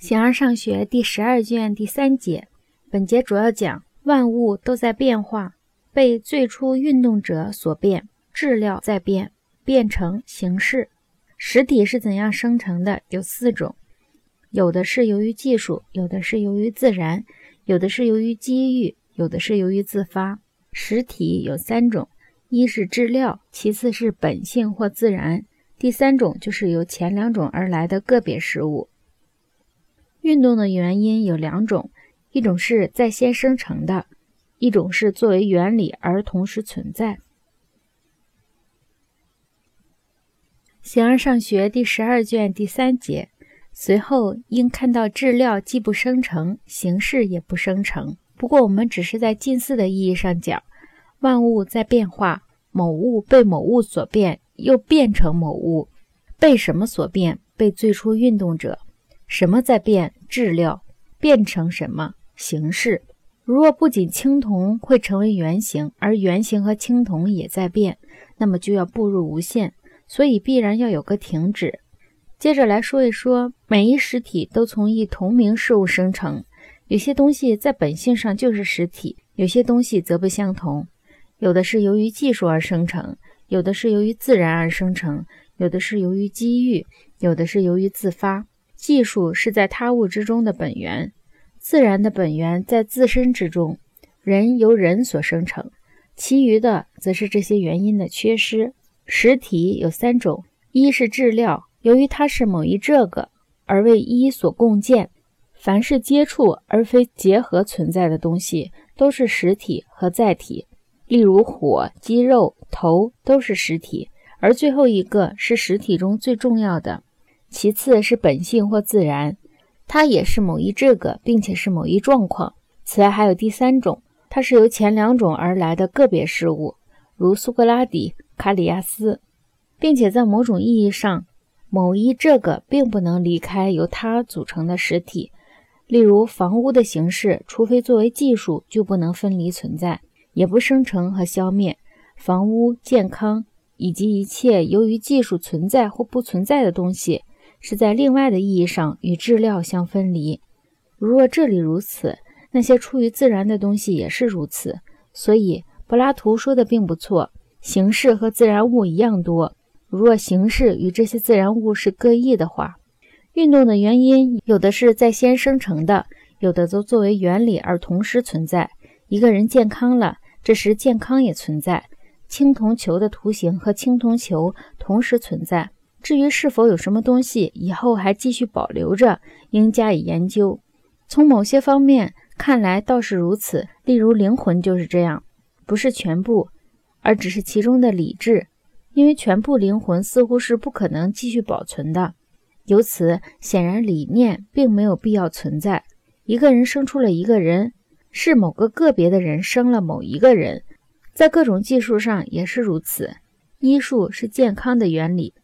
形而上学第十二卷第三节，本节主要讲万物都在变化，被最初运动者所变，质料在变，变成形式。实体是怎样生成的？有四种，有的是由于技术，有的是由于自然，有的是由于机遇，有的是由于自发。实体有三种，一是质料，其次是本性或自然，第三种就是由前两种而来的个别事物。运动的原因有两种，一种是在先生成的，一种是作为原理而同时存在。形而上学第十二卷第三节，随后应看到质料既不生成，形式也不生成。不过我们只是在近似的意义上讲，万物在变化，某物被某物所变，又变成某物，被什么所变？被最初运动者。什么在变？质料变成什么形式？如若不仅青铜会成为圆形，而圆形和青铜也在变，那么就要步入无限，所以必然要有个停止。接着来说一说，每一实体都从一同名事物生成。有些东西在本性上就是实体，有些东西则不相同。有的是由于技术而生成，有的是由于自然而生成，有的是由于机遇，有的是由于自发。技术是在他物之中的本源，自然的本源在自身之中，人由人所生成，其余的则是这些原因的缺失。实体有三种：一是质料，由于它是某一这个而为一所共建；凡是接触而非结合存在的东西，都是实体和载体。例如火、肌肉、头都是实体，而最后一个是实体中最重要的。其次是本性或自然，它也是某一这个，并且是某一状况。此外还有第三种，它是由前两种而来的个别事物，如苏格拉底、卡里亚斯，并且在某种意义上，某一这个并不能离开由它组成的实体。例如房屋的形式，除非作为技术，就不能分离存在，也不生成和消灭。房屋、健康以及一切由于技术存在或不存在的东西。是在另外的意义上与质料相分离。如若这里如此，那些出于自然的东西也是如此。所以柏拉图说的并不错，形式和自然物一样多。如若形式与这些自然物是各异的话，运动的原因有的是在先生成的，有的则作为原理而同时存在。一个人健康了，这时健康也存在。青铜球的图形和青铜球同时存在。至于是否有什么东西以后还继续保留着，应加以研究。从某些方面看来倒是如此，例如灵魂就是这样，不是全部，而只是其中的理智。因为全部灵魂似乎是不可能继续保存的，由此显然理念并没有必要存在。一个人生出了一个人，是某个个别的人生了某一个人，在各种技术上也是如此。医术是健康的原理。